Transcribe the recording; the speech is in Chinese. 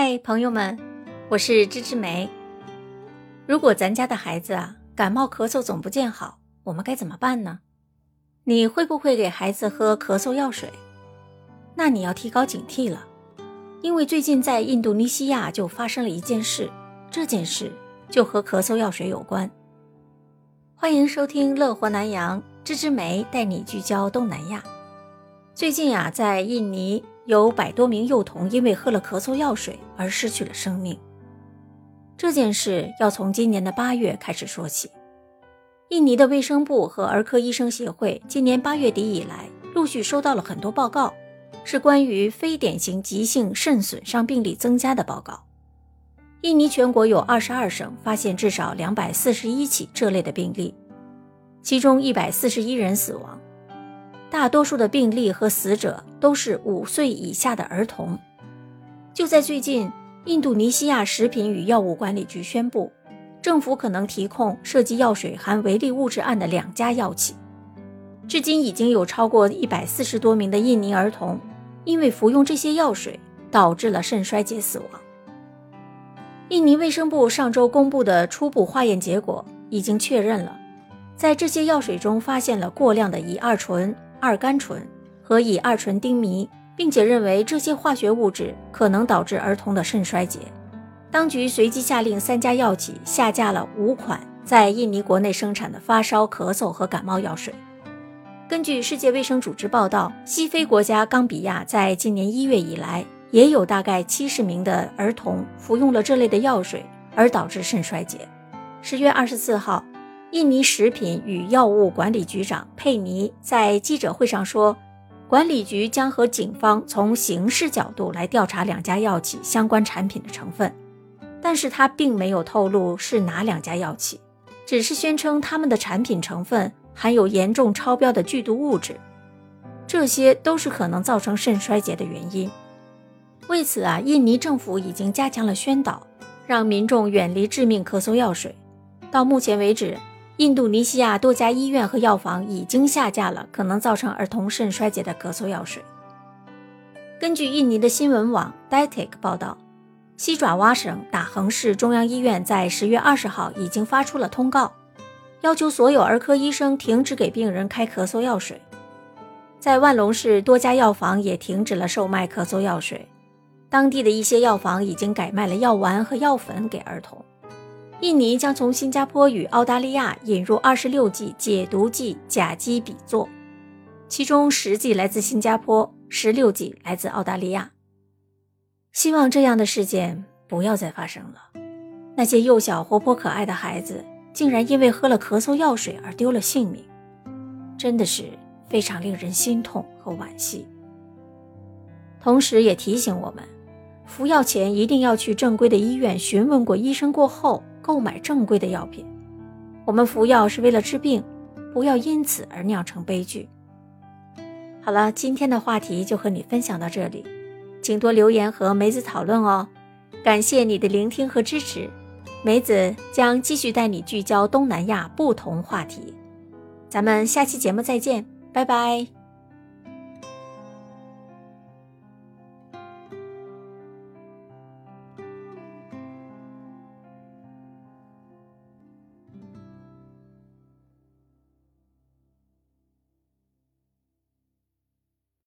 嗨，朋友们，我是芝芝梅。如果咱家的孩子啊感冒咳嗽总不见好，我们该怎么办呢？你会不会给孩子喝咳嗽药水？那你要提高警惕了，因为最近在印度尼西亚就发生了一件事，这件事就和咳嗽药水有关。欢迎收听乐活南洋，芝芝梅带你聚焦东南亚。最近啊，在印尼。有百多名幼童因为喝了咳嗽药水而失去了生命。这件事要从今年的八月开始说起。印尼的卫生部和儿科医生协会今年八月底以来陆续收到了很多报告，是关于非典型急性肾损伤病例增加的报告。印尼全国有二十二省发现至少两百四十一起这类的病例，其中一百四十一人死亡。大多数的病例和死者都是五岁以下的儿童。就在最近，印度尼西亚食品与药物管理局宣布，政府可能提控涉及药水含违例物质案的两家药企。至今已经有超过一百四十多名的印尼儿童因为服用这些药水导致了肾衰竭死亡。印尼卫生部上周公布的初步化验结果已经确认了，在这些药水中发现了过量的乙二醇。二甘醇和乙二醇丁醚，并且认为这些化学物质可能导致儿童的肾衰竭。当局随即下令三家药企下架了五款在印尼国内生产的发烧、咳嗽和感冒药水。根据世界卫生组织报道，西非国家冈比亚在今年一月以来，也有大概七十名的儿童服用了这类的药水而导致肾衰竭。十月二十四号。印尼食品与药物管理局长佩尼在记者会上说，管理局将和警方从刑事角度来调查两家药企相关产品的成分，但是他并没有透露是哪两家药企，只是宣称他们的产品成分含有严重超标的剧毒物质，这些都是可能造成肾衰竭的原因。为此啊，印尼政府已经加强了宣导，让民众远离致命咳嗽药水。到目前为止。印度尼西亚多家医院和药房已经下架了可能造成儿童肾衰竭的咳嗽药水。根据印尼的新闻网 Detik 报道，西爪哇省打横市中央医院在十月二十号已经发出了通告，要求所有儿科医生停止给病人开咳嗽药水。在万隆市，多家药房也停止了售卖咳嗽药水，当地的一些药房已经改卖了药丸和药粉给儿童。印尼将从新加坡与澳大利亚引入二十六剂解毒剂甲基比唑，其中十剂来自新加坡，十六剂来自澳大利亚。希望这样的事件不要再发生了。那些幼小活泼可爱的孩子竟然因为喝了咳嗽药水而丢了性命，真的是非常令人心痛和惋惜。同时也提醒我们，服药前一定要去正规的医院询问过医生过后。购买正规的药品，我们服药是为了治病，不要因此而酿成悲剧。好了，今天的话题就和你分享到这里，请多留言和梅子讨论哦。感谢你的聆听和支持，梅子将继续带你聚焦东南亚不同话题。咱们下期节目再见，拜拜。